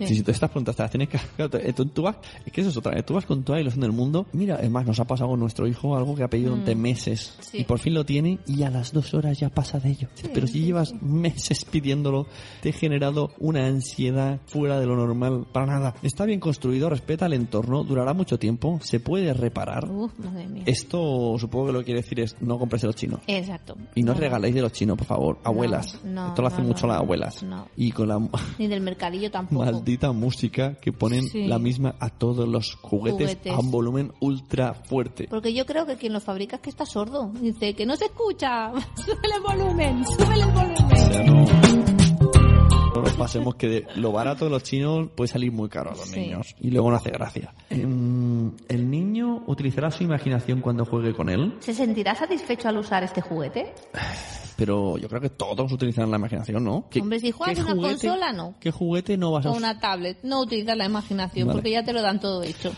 Sí. Si, si tú estas preguntas te las tienes que... claro, te- tú, tú vas, es que eso es otra, ¿eh? tú vas con toda la ilusión del mundo. Mira, es más, nos ha pasado con nuestro hijo algo que ha pedido durante meses Mm. Sí. y por fin lo tiene y a las dos horas ya pasa de ello. Pero si llevas meses pidiéndolo, te he generado una ansiedad fuera de lo normal. Para nada. Está bien construido, respeta el entorno, durará mucho tiempo, se puede reparar. Uf, madre mía. Esto supongo que lo que quiere decir es no compres de los chinos. Exacto. Y no No, regaléis de los chinos, por favor. Abuelas. no, Esto lo hacen no, mucho no, las no. abuelas. No. Y con la Ni del mercadillo tampoco. maldita música que ponen Sí. la misma a todos los juguetes, Juguetes. a un volumen ultra fuerte. Porque yo creo que quien lo fabrica es que está sordo. Dice que no se escucha. Súbele el volumen, súbele el O volumen. sea, no, no nos pasemos que de lo barato de los chinos puede salir muy caro a los Sí. niños. Y luego no hace gracia. Em, ¿El niño utilizará su imaginación cuando juegue con él? ¿Se sentirá satisfecho al usar este juguete? Pero yo creo que todos utilizan la imaginación, ¿no? ¿Qué- Hombre, si juegas una juguete- consola, no. ¿Qué juguete no vas a O usar? una tablet. No utilizar la imaginación Vale. porque ya te lo dan todo hecho.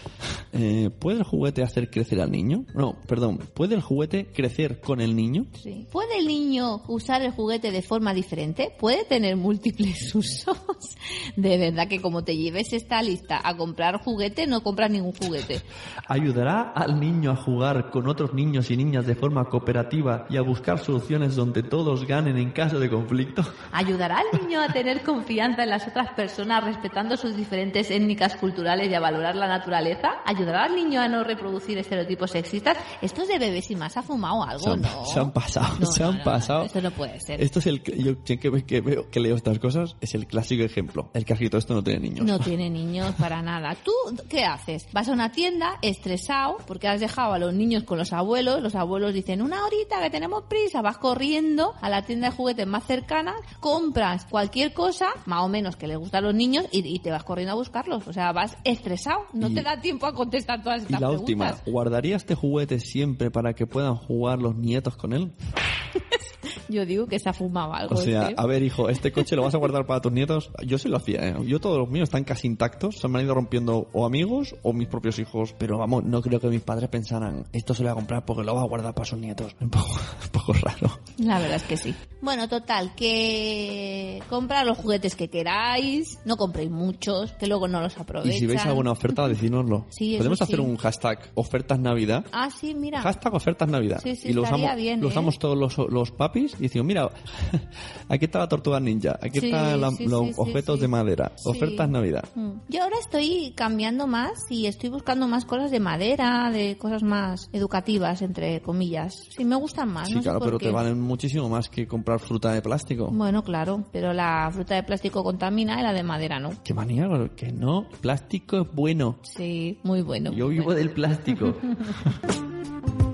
Eh, ¿Puede el juguete hacer crecer al niño? No, perdón. ¿Puede el juguete crecer con el niño? Sí. ¿Puede el niño usar el juguete de forma diferente? ¿Puede tener múltiples usos? De verdad que como te lleves esta lista a comprar juguete, no compras ningún juguete. ¿Ayudará al niño a jugar con otros niños y niñas de forma cooperativa y a buscar soluciones donde todos ganen en caso de conflicto? ¿Ayudará al niño a tener confianza en las otras personas respetando sus diferentes étnicas culturales y a valorar la naturaleza? ¿Ayudará al niño a no reproducir estereotipos sexistas? Esto es de bebés y más ha fumado algo, Se han, ¿no? se han pasado, No, se no, han no, pasado. Esto no puede ser. Esto es el yo que, que veo que leo estas cosas es el clásico ejemplo. El que ha escrito esto no tiene niños. No tiene niños para nada. ¿Tú qué haces? Vas a una tienda estresado porque has dejado a los niños con los abuelos. Los abuelos dicen, una horita que tenemos prisa. Vas corriendo a la tienda de juguetes más cercana, compras cualquier cosa, más o menos que le gusta a los niños, y, y te vas corriendo a buscarlos. O sea, vas estresado. No Y- te da tiempo a contestar todas Y estas la preguntas. última, ¿guardaría este juguete siempre para que puedan jugar los nietos con él? Yo digo que se ha fumado algo. O sea, este. a ver, hijo, ¿este coche lo vas a guardar para tus nietos? Yo sí lo hacía, ¿eh? Yo todos los míos están casi intactos. Se me han ido rompiendo o amigos o mis propios hijos. Pero vamos, no creo que mis padres pensaran, esto se lo voy a comprar porque lo va a guardar para sus nietos. Un poco, un poco raro. La verdad es que sí. Bueno, total, que compra los juguetes que queráis, no compréis muchos, que luego no los Y aprovechan. si veis alguna oferta, decídnoslo. Sí, Podemos hacer sí. un hashtag ofertas Navidad. Ah, sí, mira. Hashtag ofertas Navidad. Sí, sí, y lo estaría usamos, bien, lo ¿eh? usamos todos los, los papis y decimos, mira, aquí está la tortuga ninja, aquí Sí, están la- sí, los sí, objetos de madera, ofertas Navidad. Mm. Yo ahora estoy cambiando más y estoy buscando más cosas de madera, de cosas más educativas, entre comillas. Sí, me gustan más. Sí, no sé claro, por pero qué. te valen muchísimo más que comprar fruta de plástico. Bueno, claro, pero la fruta de plástico contamina y la de madera no. Qué manía, que no, plástico es bueno. Sí, muy bueno. Yo vivo Bueno. del plástico.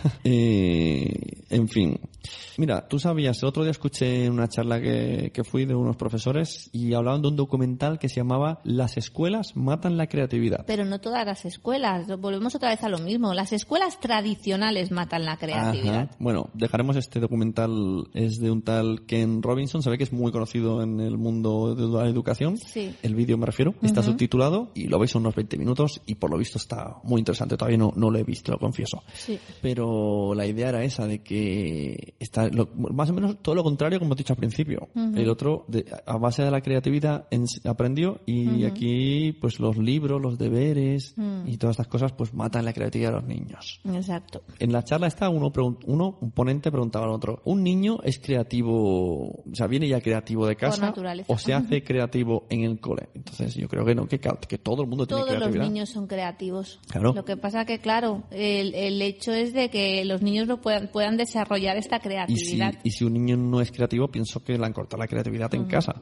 Eh, en fin, Mira, tú sabías, el otro día escuché una charla que, que fui de unos profesores y hablaban de un documental que se llamaba Las escuelas matan la creatividad. Pero no todas las escuelas. Volvemos otra vez a lo mismo. Las escuelas tradicionales matan la creatividad. Ajá. Bueno, dejaremos este documental, es de un tal Ken Robinson, se ve que es muy conocido en el mundo de la educación. Sí. El vídeo me refiero, está subtitulado y lo veis en unos 20 minutos y por lo visto está muy interesante. Todavía no, no lo he visto, lo confieso. Sí. Pero la idea era esa, de que está lo- más o menos todo lo contrario como he dicho al principio. El otro, de- a base de la creatividad, ens- aprendió y aquí pues los libros, los deberes y todas estas cosas pues matan la creatividad de los niños. Exacto. En la charla está uno, uno, un ponente preguntaba al otro, ¿un niño es creativo, o sea, viene ya creativo de casa o se hace creativo en el cole? Entonces yo creo que no, que, que todo el mundo tiene Todos los creatividad. niños son creativos. Claro. Lo que pasa que, claro, el, el hecho es de que los niños no puedan, puedan desarrollar esta Y si, y si un niño no es creativo, pienso que le han cortado la creatividad en casa.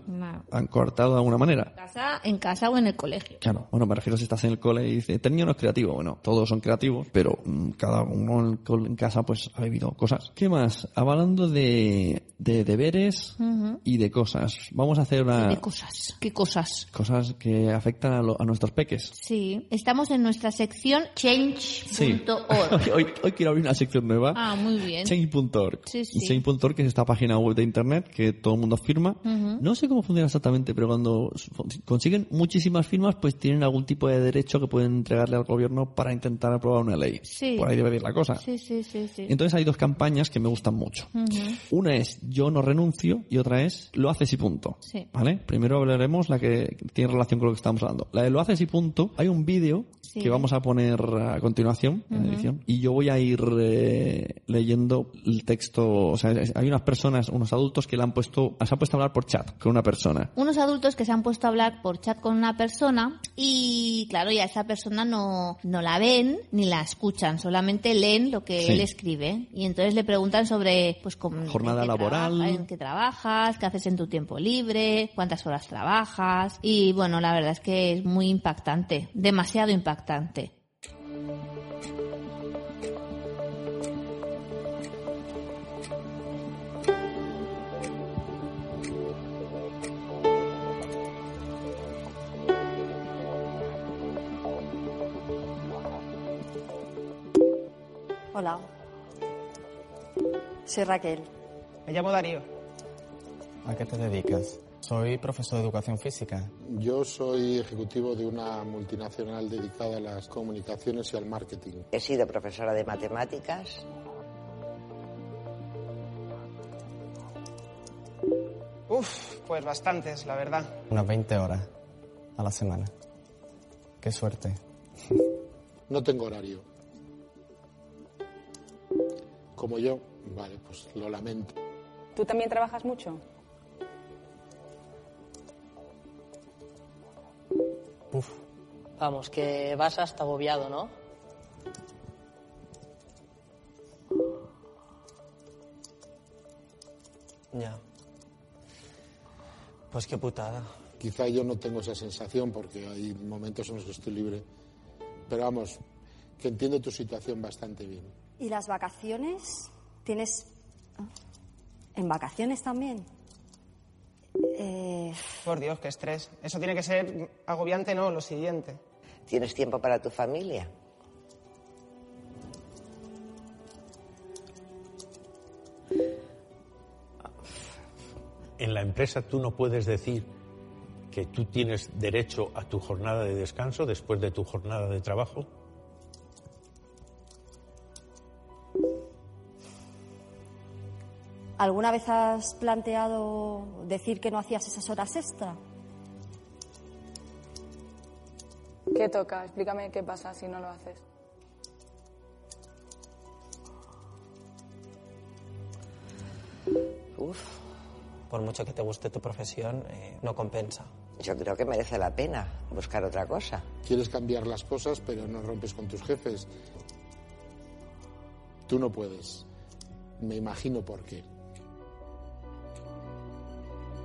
Han cortado de alguna manera. En casa, en casa o en el colegio. Claro, bueno, me refiero si estás en el cole y dices, este niño no es creativo. Bueno, todos son creativos, pero mm, cada uno en, en casa pues ha vivido cosas. ¿Qué más? Hablando de, de deberes y de cosas. Vamos a hacer una, ¿Qué cosas? ¿Qué cosas? cosas que afectan a, lo- a nuestros peques. Sí, estamos en nuestra sección Sí. change.org. hoy, hoy quiero abrir una sección nueva. Ah, muy bien. Change.org. Sí, sí. Change.org que es esta página web de internet que todo el mundo firma. No sé cómo funciona exactamente, pero cuando consiguen muchísimas firmas, pues tienen algún tipo de derecho que pueden entregarle al gobierno para intentar aprobar una ley. Sí. Por ahí debe ir la cosa. Sí, sí, sí, sí. Entonces hay dos campañas que me gustan mucho. Una es yo no renuncio y otra es lo haces y punto. Sí. ¿Vale? Primero hablaremos la que tiene relación con lo que estamos hablando. La de lo haces y punto. Hay un vídeo Sí. que vamos a poner a continuación en edición y yo voy a ir eh, leyendo el texto. O sea, hay unas personas, unos adultos que le han puesto, se han puesto a hablar por chat con una persona. Unos adultos que se han puesto a hablar por chat con una persona y, claro, ya esa persona no, no la ven ni la escuchan, solamente leen lo que Sí. él escribe. Y entonces le preguntan sobre, pues, cómo, Jornada en laboral. trabaja- en qué trabajas, qué haces en tu tiempo libre, cuántas horas trabajas. Y, bueno, la verdad es que es muy impactante, demasiado impactante. Hola. Soy Raquel. Me llamo Darío. ¿A qué te dedicas? Soy profesor de educación física. Yo soy ejecutivo de una multinacional dedicada a las comunicaciones y al marketing. He sido profesora de matemáticas. Uf, pues bastantes, la verdad. Unas 20 horas a la semana. Qué suerte. No tengo horario. Como yo, vale, pues lo lamento. ¿Tú también trabajas mucho? Uf, Vamos, que vas hasta agobiado, ¿no? ya. Pues qué putada. Quizá yo no tengo esa sensación porque hay momentos en los que estoy libre. Pero vamos, que entiendo tu situación bastante bien. ¿Y las vacaciones? ¿Tienes... ah, ¿En vacaciones también? Eh, Por Dios, qué estrés. Eso tiene que ser agobiante, no, lo siguiente. ¿Tienes tiempo para tu familia? En la empresa tú no puedes decir que tú tienes derecho a tu jornada de descanso después de tu jornada de trabajo. ¿Alguna vez has planteado decir que no hacías esas horas extra? ¿Qué toca? Explícame qué pasa si no lo haces. Uf, Por mucho que te guste tu profesión, eh, no compensa. yo creo que merece la pena buscar otra cosa. Quieres cambiar las cosas, pero no rompes con tus jefes. Tú no puedes. Me imagino por qué.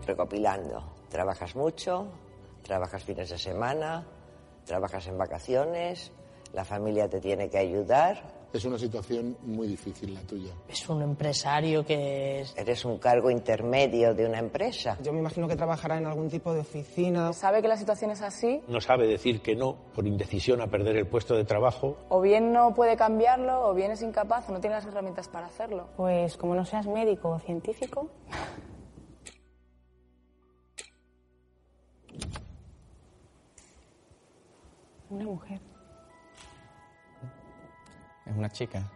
Recopilando. Trabajas mucho, trabajas fines de semana, trabajas en vacaciones, La familia te tiene que ayudar. Es una situación muy difícil la tuya. Es un empresario que es... Eres un cargo intermedio de una empresa. Yo me imagino que trabajará en algún tipo de oficina. Sabe que la situación es así, No sabe decir que no por indecisión a perder el puesto de trabajo. o bien no puede cambiarlo, o bien es incapaz, o no tiene las herramientas para hacerlo. Pues como no seas médico o científico, una mujer. Es una chica.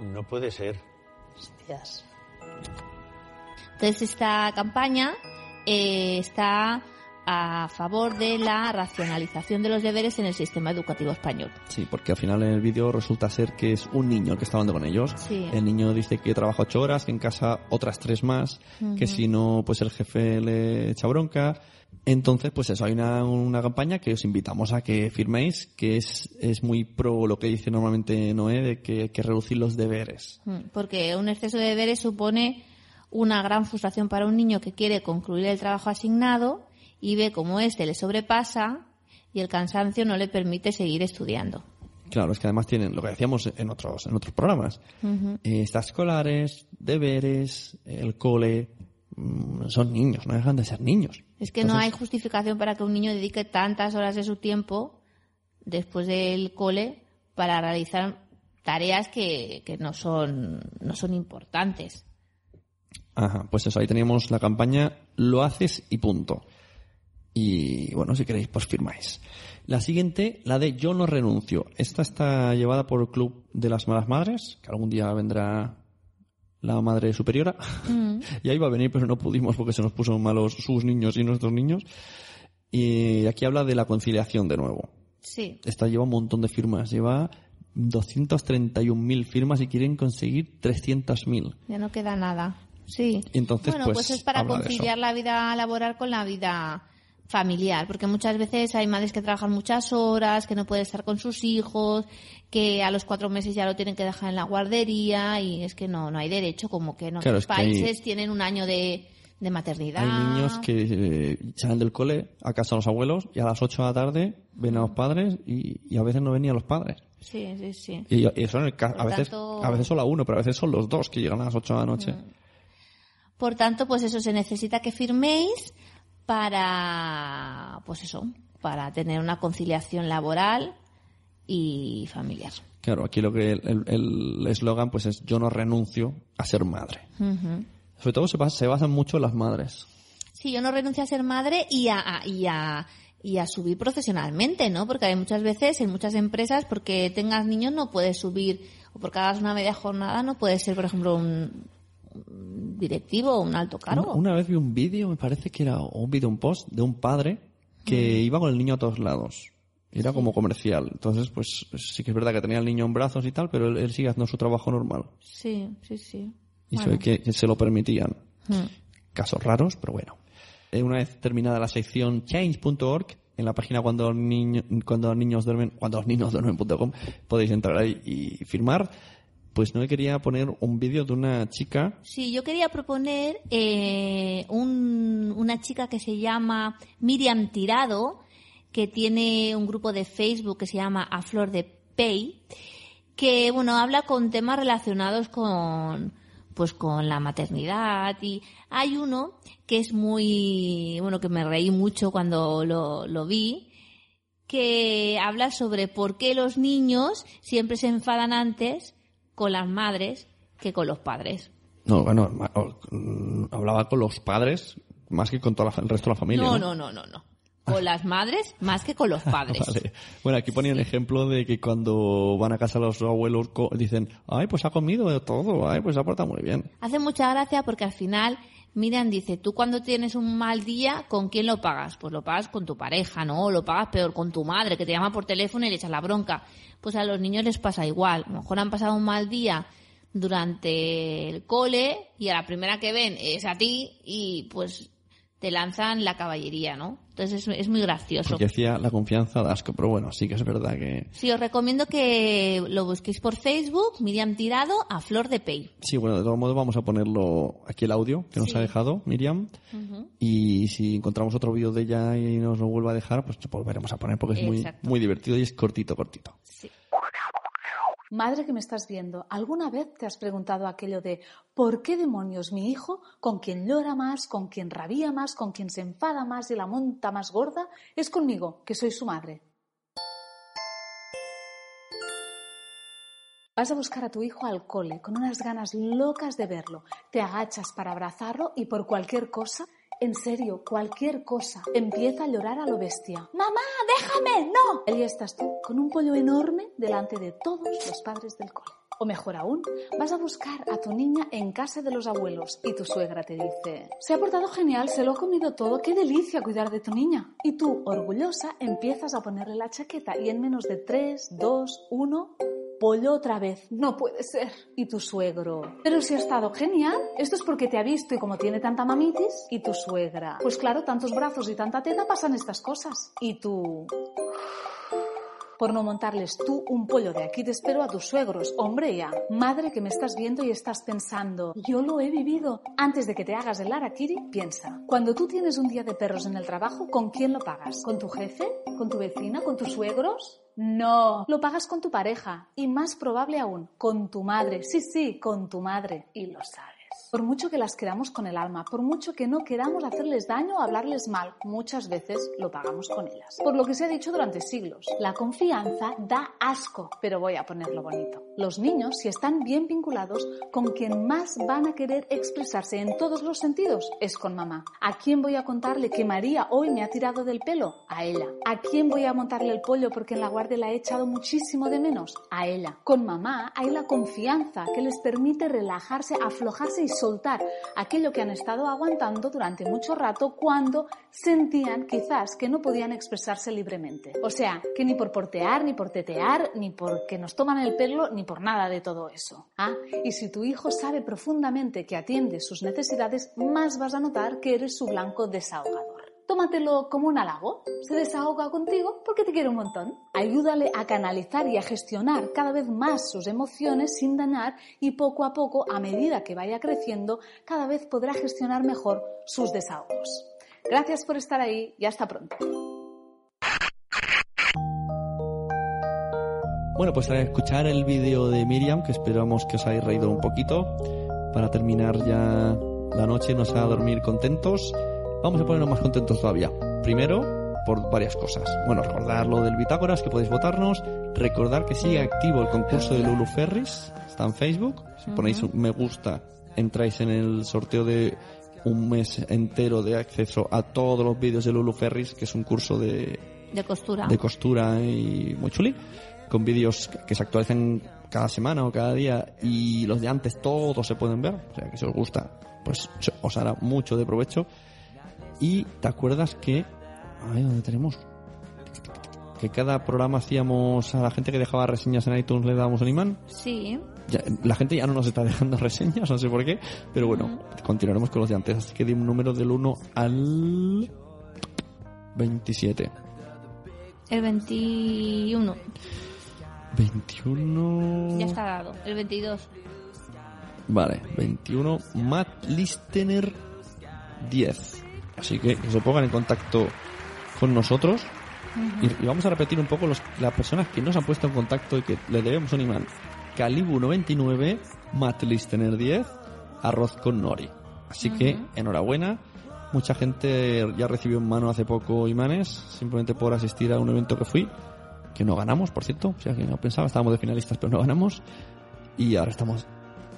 No puede ser. Hostias. Entonces esta campaña eh, está a favor de la racionalización de los deberes en el sistema educativo español. Sí, porque al final en el vídeo resulta ser que es un niño el que está hablando con ellos. Sí. El niño dice que trabaja ocho horas, que en casa otras tres más, que si no, pues el jefe le echa bronca. Entonces, pues eso, hay una, una campaña que os invitamos a que firméis, que es, es muy pro lo que dice normalmente Noé, de que hay que reducir los deberes. Mm, Porque un exceso de deberes supone una gran frustración para un niño que quiere concluir el trabajo asignado y ve cómo este le sobrepasa y el cansancio no le permite seguir estudiando. Claro, es que además tienen lo que decíamos en otros, en otros programas. Ujú. Eh, Estas escolares, deberes, el cole, mm, son niños, no dejan de ser niños. Es que no hay justificación para que un niño dedique tantas horas de su tiempo después del cole para realizar tareas que, que no son no son importantes. Ajá, pues eso, ahí teníamos la campaña Lo haces y punto. Y bueno, si queréis, pues firmáis. La siguiente, la de Yo no renuncio. Esta está llevada por el Club de las Malas Madres, que algún día vendrá la madre superiora. Mm. y ahí va a venir, pero no pudimos porque se nos puso malos sus niños y nuestros niños. Y aquí habla de la conciliación de nuevo. Sí. Esta lleva un montón de firmas, lleva 231.000 firmas y quieren conseguir 300.000. Ya no queda nada. Sí. Entonces, bueno, pues, pues, es para conciliar la vida laboral con la vida familiar, porque muchas veces hay madres que trabajan muchas horas, que no pueden estar con sus hijos, que a los cuatro meses ya lo tienen que dejar en la guardería y es que no, no hay derecho, como que en Claro, otros es que hay- países tienen un año de, de maternidad. Hay niños que eh, salen del cole a casa de los abuelos y a las 8 de la tarde ven a los padres y, y a veces no venían los padres. Sí, sí, sí. Y, y eso en el a veces tanto- a veces solo uno, pero a veces son los dos que llegan a las 8 de la noche. Por tanto, pues eso se necesita que firméis para, pues eso, para tener una conciliación laboral y familiar. Claro, aquí lo que el- eslogan pues es yo no renuncio a ser madre. Sobre todo se, basa- se basan mucho en las madres. Sí, yo no renuncio a ser madre y a, a- y a, y a subir profesionalmente, ¿no? Porque hay muchas veces en muchas empresas, porque tengas niños no puedes subir, o porque hagas una media jornada no puedes ser, por ejemplo, un directivo o un alto cargo. Una, una vez vi un vídeo, me parece que era un vídeo, un post de un padre que iba con el niño a todos lados. Era como comercial. Entonces, pues sí que es verdad que tenía el niño en brazos y tal, pero él, él sigue haciendo su trabajo normal. Sí, sí, sí. Y se ve que, que se lo permitían. Mm. Casos raros, pero bueno. Eh, Una vez terminada la sección change.org, en la página cuando los niños, cuando los niños duermen, cuando los niños duermen.com, podéis entrar ahí y firmar. Pues no quería poner un vídeo de una chica. Sí, yo quería proponer eh, un- una chica que se llama Miriam Tirado, que tiene un grupo de Facebook que se llama A Flor de Pey, que bueno habla con temas relacionados con pues con la maternidad. Y hay uno que es muy bueno que me reí mucho cuando lo, lo vi que habla sobre por qué los niños siempre se enfadan antes con las madres que con los padres. No, bueno, mm, hablaba con los padres más que con todo el resto de la familia. No, ¿no? no, no, no, no. Con las madres más que con los padres. Vale. Bueno, aquí ponía el ejemplo de que cuando van a casa los abuelos co- dicen, ay, pues ha comido de todo, ay, pues se ha portado muy bien. Hace mucha gracia porque al final Miriam dice, tú cuando tienes un mal día, ¿con quién lo pagas? Pues lo pagas con tu pareja, ¿no? O lo pagas peor con tu madre, que te llama por teléfono y le echas la bronca. Pues a los niños les pasa igual. A lo mejor han pasado un mal día durante el cole y a la primera que ven es a ti y pues te lanzan la caballería, ¿no? Entonces es, es muy gracioso. Porque decía la confianza da asco, pero bueno, sí que es verdad que... Sí, os recomiendo que lo busquéis por Facebook, Miriam Tirado, a Flor de Pey. Sí, bueno, de todos modos vamos a ponerlo aquí el audio que nos Sí. ha dejado Miriam. Y si encontramos otro vídeo de ella y nos lo vuelva a dejar, pues lo volveremos a poner porque es muy, muy divertido y es cortito, cortito. Madre que me estás viendo, ¿alguna vez te has preguntado aquello de ¿por qué demonios mi hijo, con quien llora más, con quien rabia más, con quien se enfada más y la monta más gorda, es conmigo, que soy su madre? Vas a buscar a tu hijo al cole con unas ganas locas de verlo. Te agachas para abrazarlo y por cualquier cosa, en serio, cualquier cosa, empieza a llorar a lo bestia. ¡Mamá, déjame! ¡No! Y ahí estás tú, con un pollo enorme delante de todos los padres del cole. O mejor aún, vas a buscar a tu niña en casa de los abuelos y tu suegra te dice, se ha portado genial, se lo ha comido todo, qué delicia cuidar de tu niña. Y tú, orgullosa, empiezas a ponerle la chaqueta y en menos de 3, 2, 1, pollo otra vez. No puede ser. Y tu suegro. Pero si ha estado genial. Esto es porque te ha visto y como tiene tanta mamitis. Y tu suegra. Pues claro, tantos brazos y tanta teta pasan estas cosas. Y tú por no montarles tú un pollo de aquí te espero a tus suegros. Hombre ya, madre que me estás viendo y estás pensando, yo lo he vivido. Antes de que te hagas el arakiri, piensa, cuando tú tienes un día de perros en el trabajo, ¿con quién lo pagas? ¿Con tu jefe? ¿Con tu vecina? ¿Con tus suegros? No, lo pagas con tu pareja y más probable aún, con tu madre. Sí, sí, con tu madre. Y lo sabes. Por mucho que las queramos con el alma, por mucho que no queramos hacerles daño o hablarles mal, muchas veces lo pagamos con ellas. Por lo que se ha dicho durante siglos, la confianza da asco, pero voy a ponerlo bonito. Los niños, si están bien vinculados, con quien más van a querer expresarse en todos los sentidos es con mamá. ¿A quién voy a contarle que María hoy me ha tirado del pelo? A ella. ¿A quién voy a montarle el pollo porque en la guardia la he echado muchísimo de menos? A ella. Con mamá hay la confianza que les permite relajarse, aflojarse y soltar aquello que han estado aguantando durante mucho rato cuando sentían quizás que no podían expresarse libremente. O sea, que ni por portear, ni por tetear, ni porque nos toman el pelo, ni por nada de todo eso. ¿Ah? Y si tu hijo sabe profundamente que atiende sus necesidades, más vas a notar que eres su blanco desahogador. Tómatelo como un halago. Se desahoga contigo porque te quiere un montón. Ayúdale a canalizar y a gestionar cada vez más sus emociones sin dañar y poco a poco, a medida que vaya creciendo, cada vez podrá gestionar mejor sus desahogos. Gracias por estar ahí y hasta pronto. Bueno, pues a escuchar el vídeo de Miriam, que esperamos que os hayáis reído un poquito, para terminar ya la noche, nos a dormir contentos. Vamos a ponernos más contentos todavía. Primero, por varias cosas. Bueno, recordar lo del Bitácoras, que podéis votarnos. Recordar que sigue activo el concurso de Lulu Ferris. Está en Facebook. Si ponéis un me gusta, entráis en el sorteo de un mes entero de acceso a todos los vídeos de Lulu Ferris, que es un curso de, De costura. de costura y muy chuli, con vídeos que se actualizan cada semana o cada día y los de antes todos se pueden ver, o sea que si os gusta, pues os hará mucho de provecho. Y te acuerdas que, ay, ¿dónde tenemos? Que cada programa hacíamos a la gente que dejaba reseñas en iTunes le dábamos un imán. Sí. Ya, la gente ya no nos está dejando reseñas, no sé por qué, pero bueno, continuaremos con los de antes. Así que di un número del 1 al 27. El 21. 21. Ya está dado. El 22. Vale, 21. Matt Listener 10. Así que que se pongan en contacto con nosotros. Y, y vamos a repetir un poco los, las personas que nos han puesto en contacto y que le debemos un imán. Calibu 99, Matt Listener 10, Arroz con Nori. Así que enhorabuena. Mucha gente ya recibió en mano hace poco imanes, simplemente por asistir a un evento que fui, que no ganamos, por cierto. O sea que no pensaba, estábamos de finalistas, pero no ganamos. Y ahora estamos,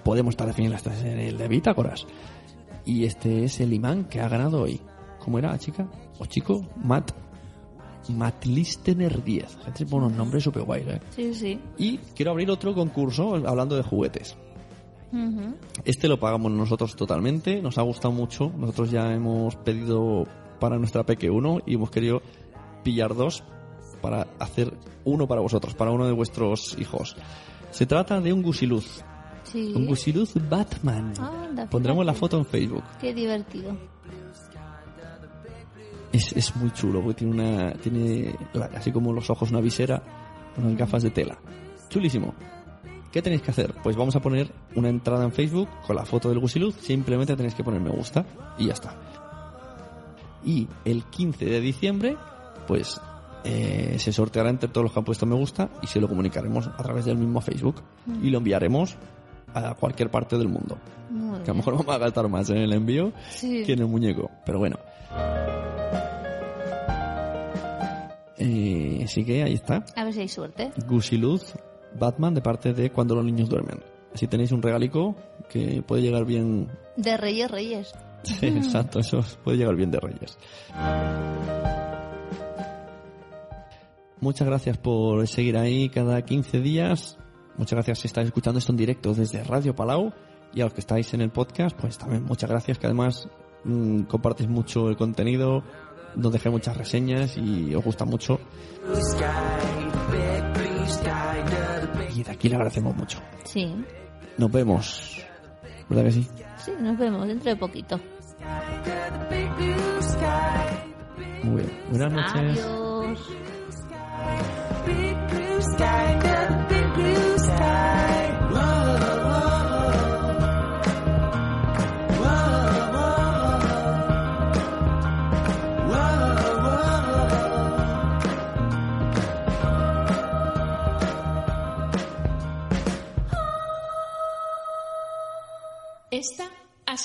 podemos estar de finalistas en el de Bitácoras. Y este es el imán que ha ganado hoy. ¿Cómo era, chica? ¿O chico? Matt. Matt Listener 10. Gente se pone unos nombres súper guays, ¿eh? Sí, sí. Y quiero abrir otro concurso hablando de juguetes. Este lo pagamos nosotros totalmente, nos ha gustado mucho. Nosotros ya hemos pedido para nuestra Peque uno y hemos querido pillar dos para hacer uno para vosotros, para uno de vuestros hijos. Se trata de un gusiluz. Sí. Un gusiluz Batman. Anda, Pondremos la foto en Facebook. Qué divertido. Es, es muy chulo, porque tiene una. Tiene así como los ojos, una visera, unas gafas de tela. Chulísimo. ¿Qué tenéis que hacer? Pues vamos a poner una entrada en Facebook con la foto del Gusiluz. Simplemente tenéis que poner me gusta y ya está. Y el 15 de diciembre, pues eh, se sorteará entre todos los que han puesto me gusta y se lo comunicaremos a través del mismo Facebook y lo enviaremos a cualquier parte del mundo. Muy Que a lo mejor vamos a gastar más en el envío Sí. que en el muñeco, pero bueno. Eh, así que ahí está. A ver si hay suerte. Gusiluz, Batman de parte de Cuando los niños duermen. Así tenéis un regalico que puede llegar bien. De Reyes Reyes. Sí, exacto, eso puede llegar bien de Reyes. Muchas gracias por seguir ahí cada 15 días. Muchas gracias si estáis escuchando esto en directo desde Radio Palau. Y a los que estáis en el podcast, pues también muchas gracias, que además mm, compartís mucho el contenido, nos dejáis muchas reseñas y os gusta mucho. Y de aquí le agradecemos mucho. Sí. Nos vemos. ¿Verdad que sí? Sí, nos vemos dentro de poquito. Muy bien. Buenas noches. Adiós.